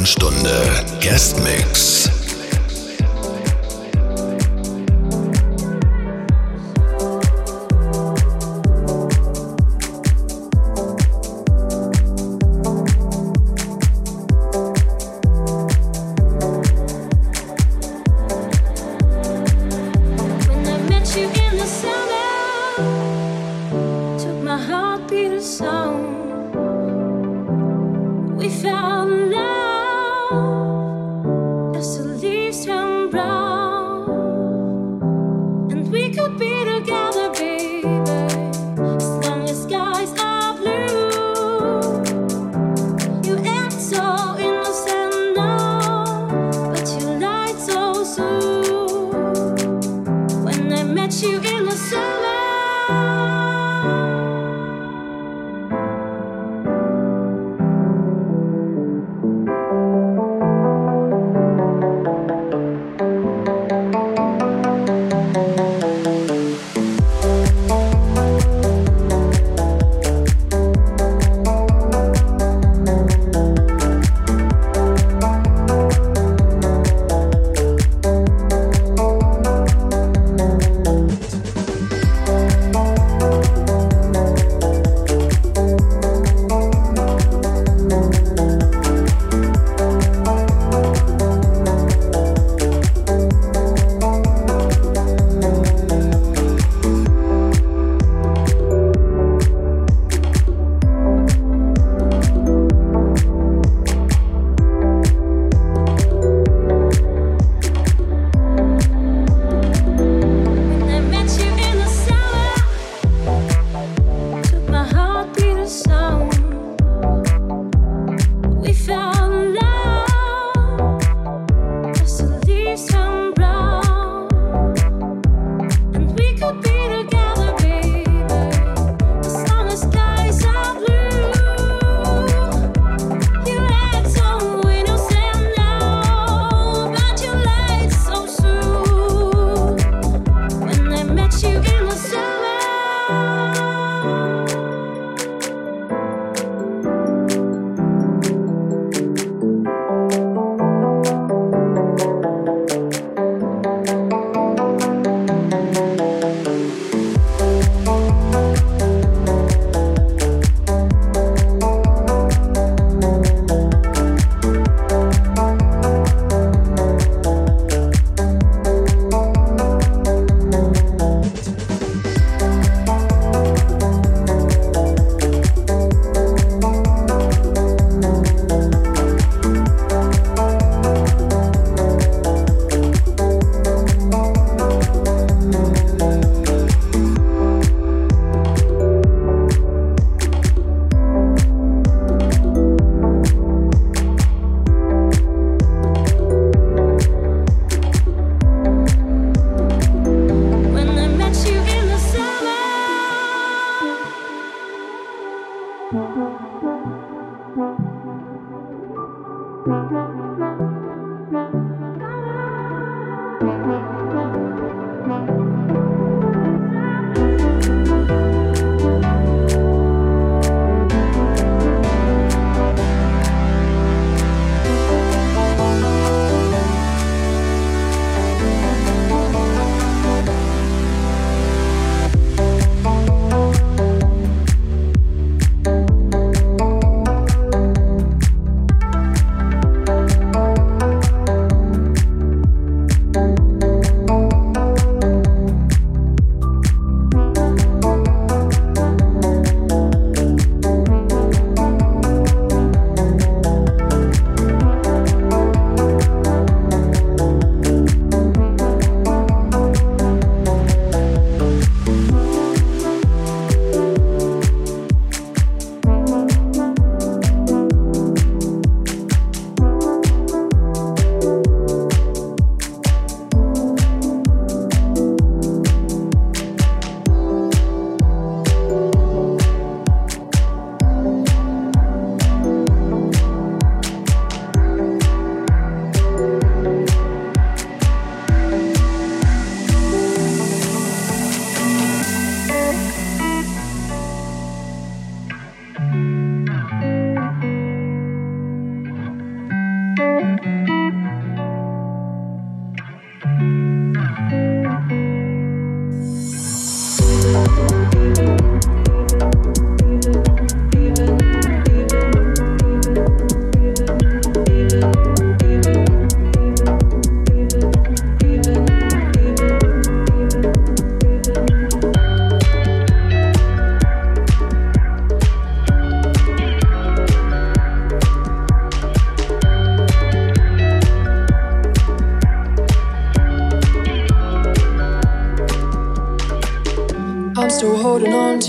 Notenstunde Guest Mix.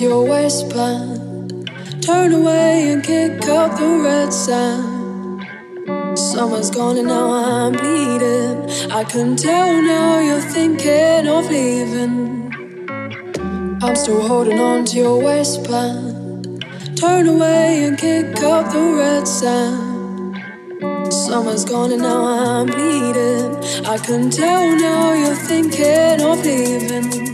Your waistband. Turn away and kick up the red sand. Summer's gone and now I'm bleeding. I can tell now you're thinking of leaving. I'm still holding on to your waistband. Turn away and kick up the red sand. Summer's gone and now I'm bleeding. I can tell now you're thinking of leaving.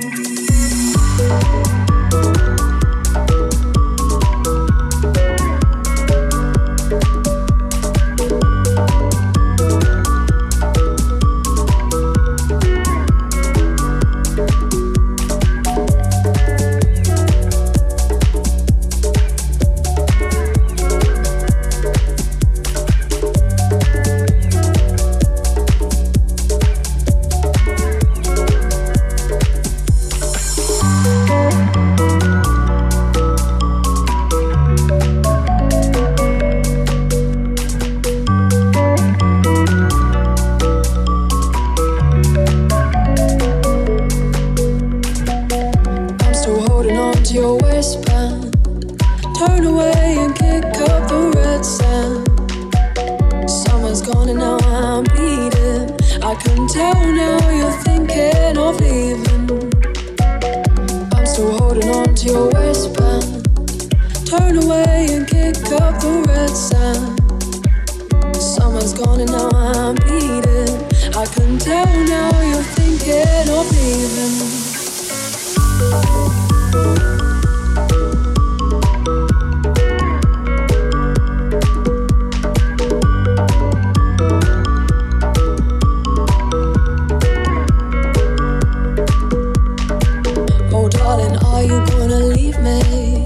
you gonna leave me?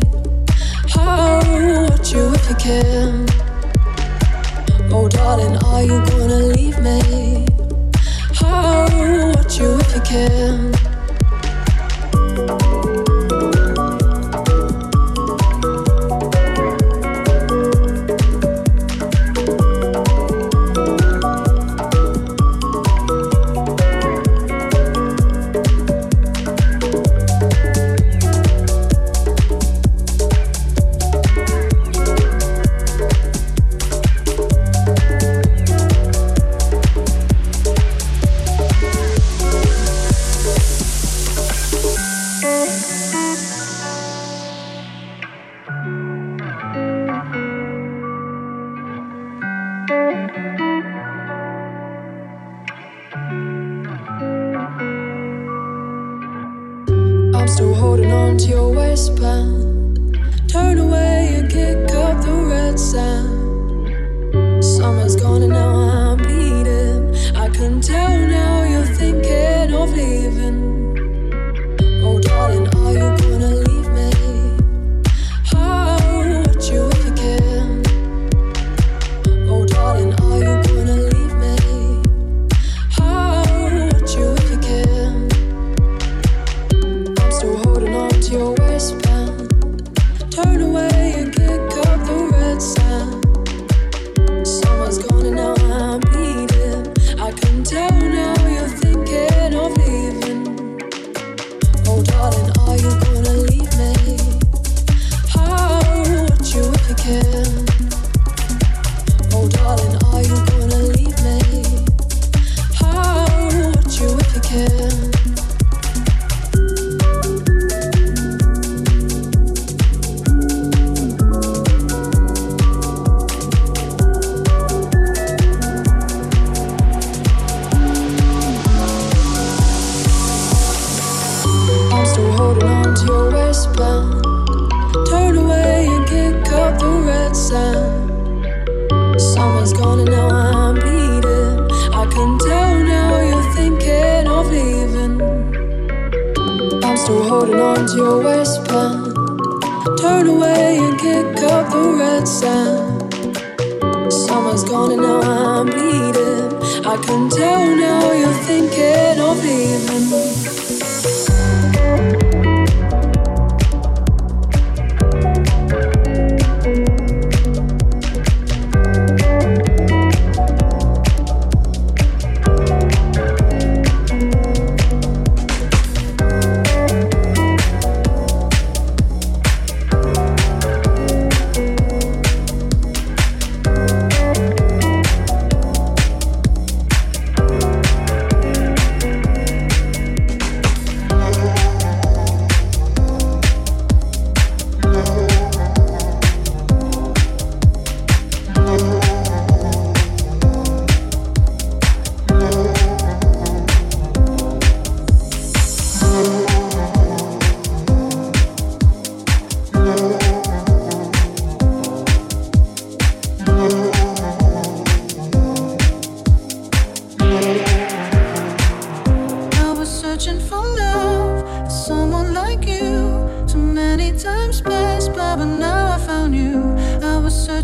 How oh, would you if you can? Oh, darling, are you gonna leave me? How oh, would you if you can?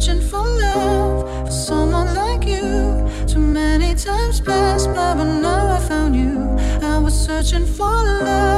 searching for love, for someone like you. Too many times passed by, but now I found you. I was searching for love.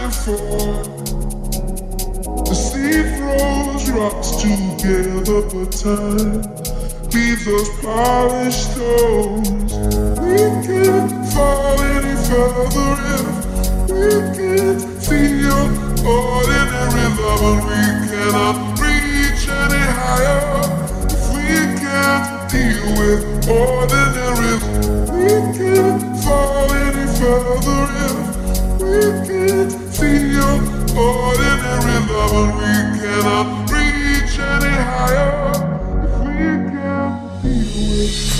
landfall. The sea froze rocks together but time, leaves us polished stones. We can't fall any further if we can't feel ordinary love, and we cannot reach any higher if we can't deal with ordinary. We can't fall any further if ordinary love and we cannot reach any higher. If we can't be with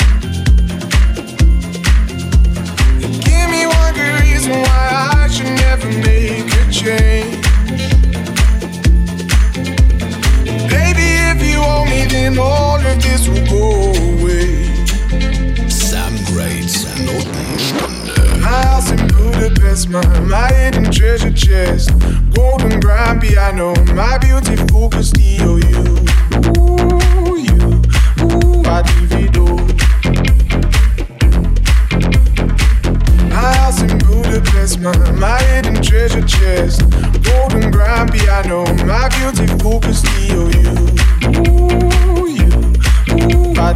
Nothing my, my hidden treasure chest. Golden grand piano, my beautiful Castillo, oh, you. Ooh, you, ooh, I divido. Nothing my, my hidden treasure chest. Golden grand piano, my beautiful Castillo, oh, you. Ooh, you, ooh, I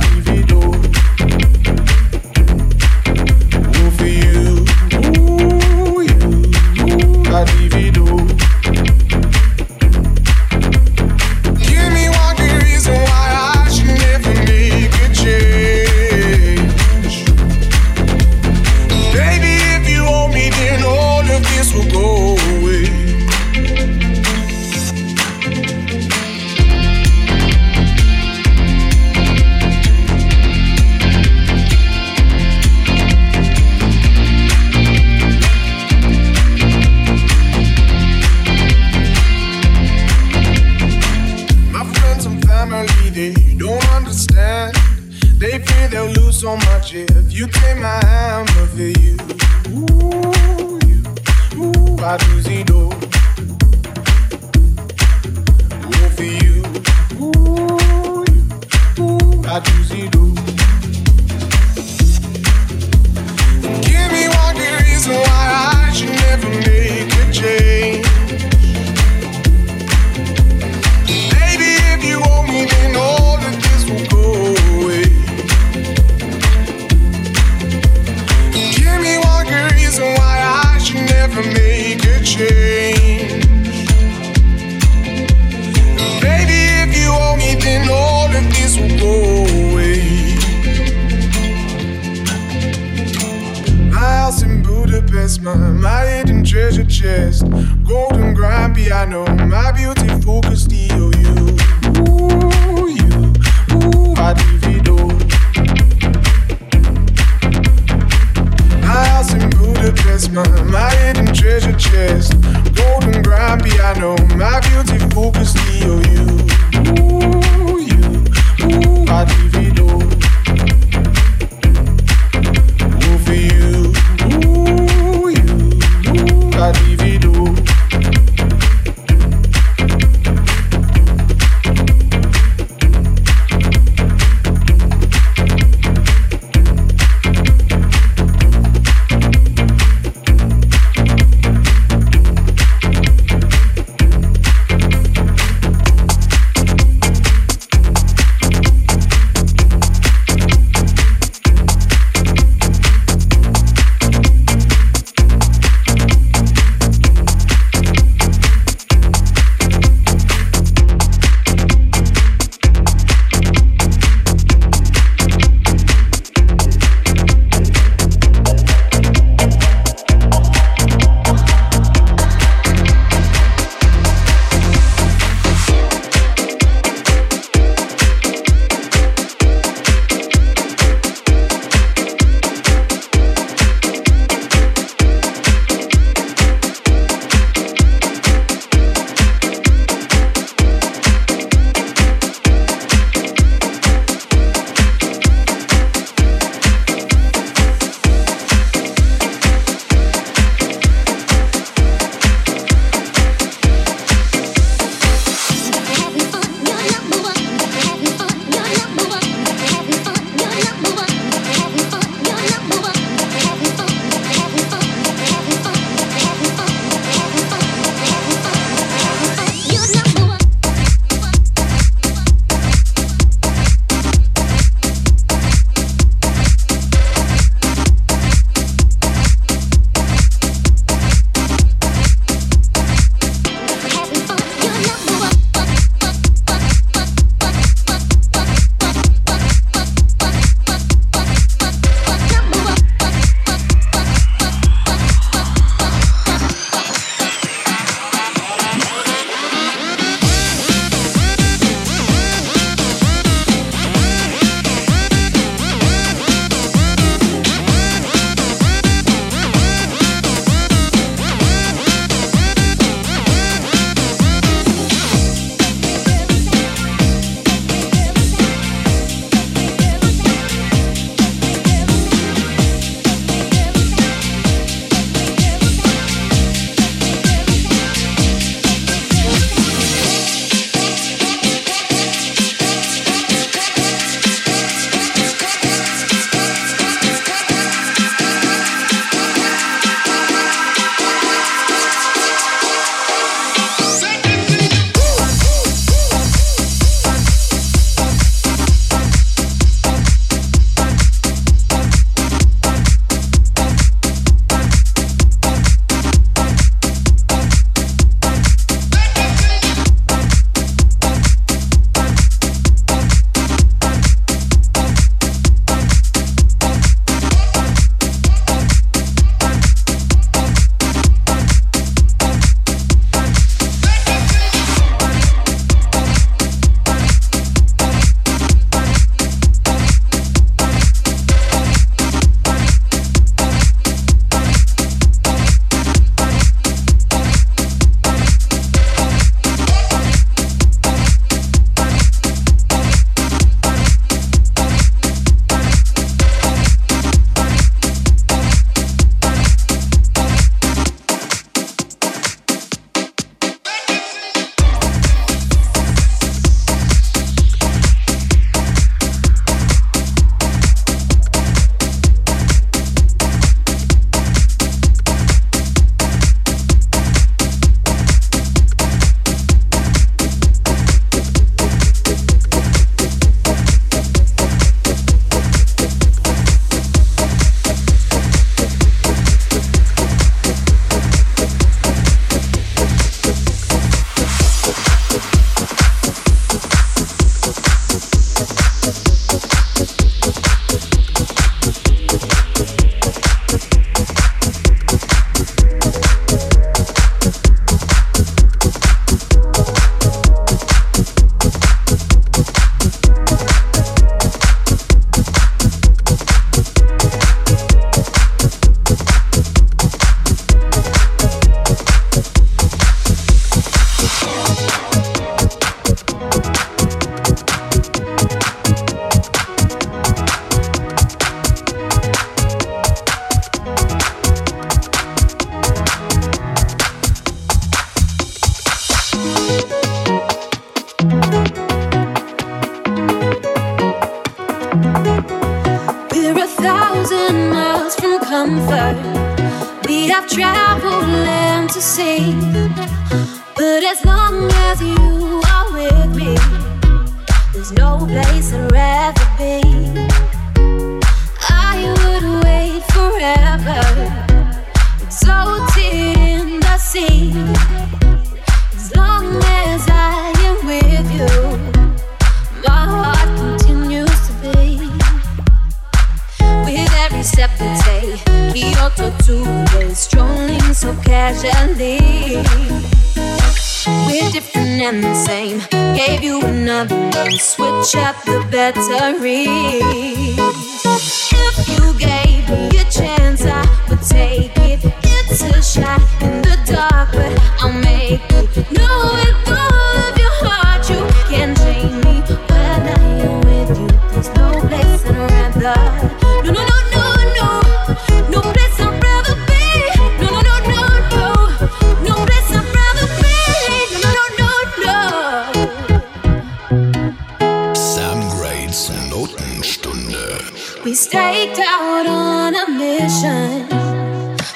set out on a mission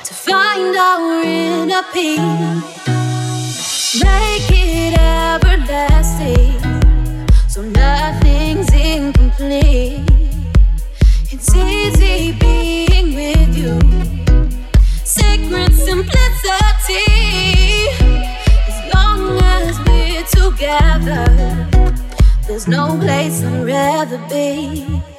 to find our inner peace, make it everlasting so nothing's incomplete. It's easy being with you, sacred simplicity. As long as we're together, there's no place I'd rather be.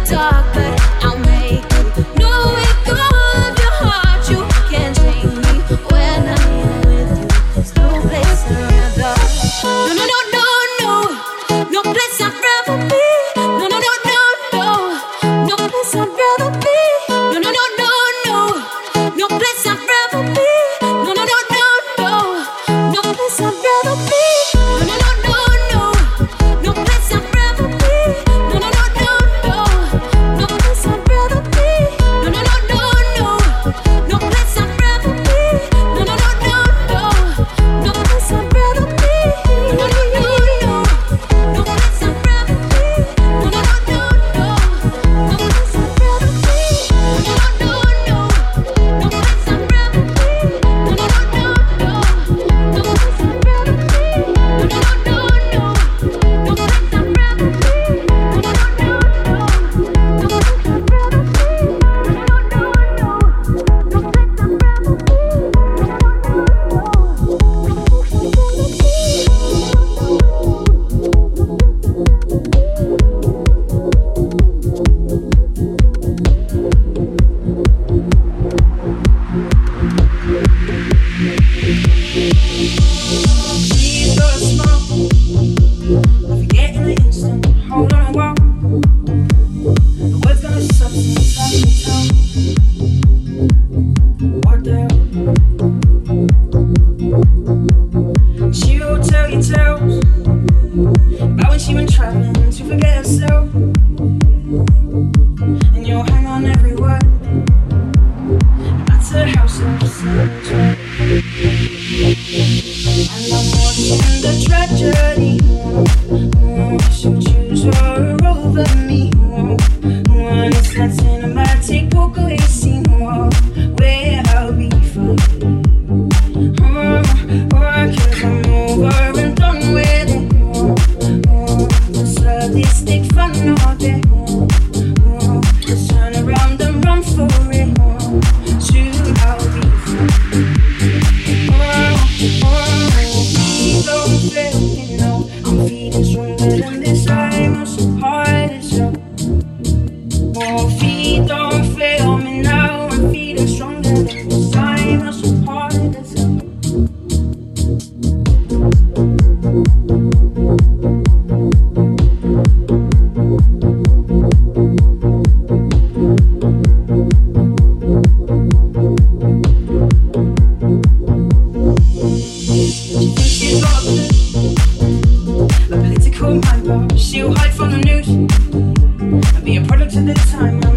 be a product of the time.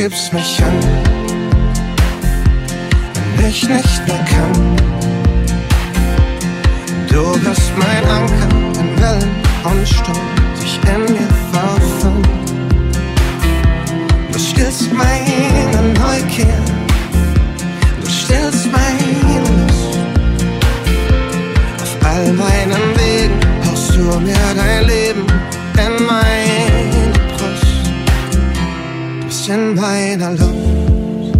Schiebst mich an, wenn ich nicht mehr kann. Du bist mein Anker in Wellen und Sturm, sich in mir verfangen. Du stillst meine Neugier, meiner Luft,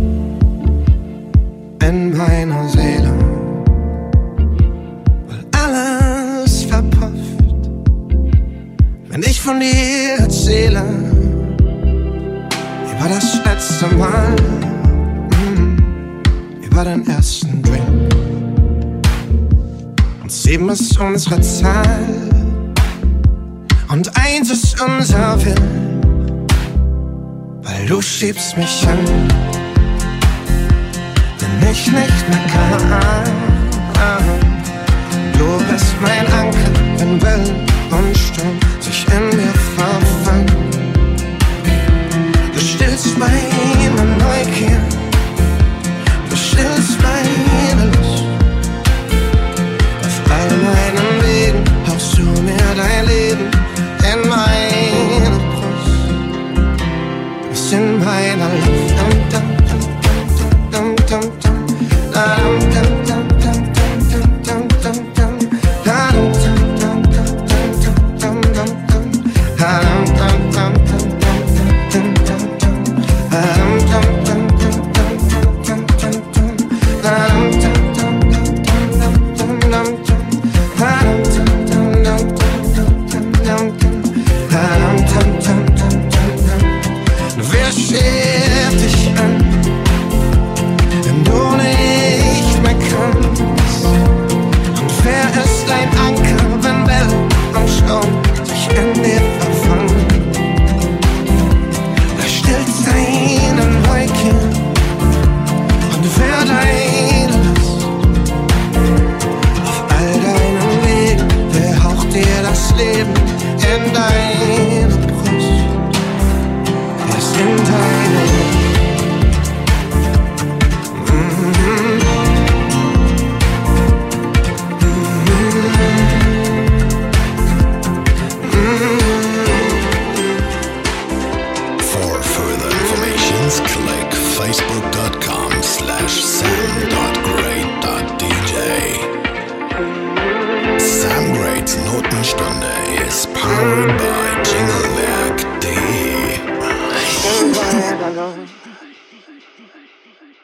in meiner Seele, weil alles verpufft, wenn ich von dir erzähle, über das letzte Mal, mm, über den ersten Drink. Und sieben ist unsere Zeit. Schiebst mich an, wenn ich nicht mehr kann.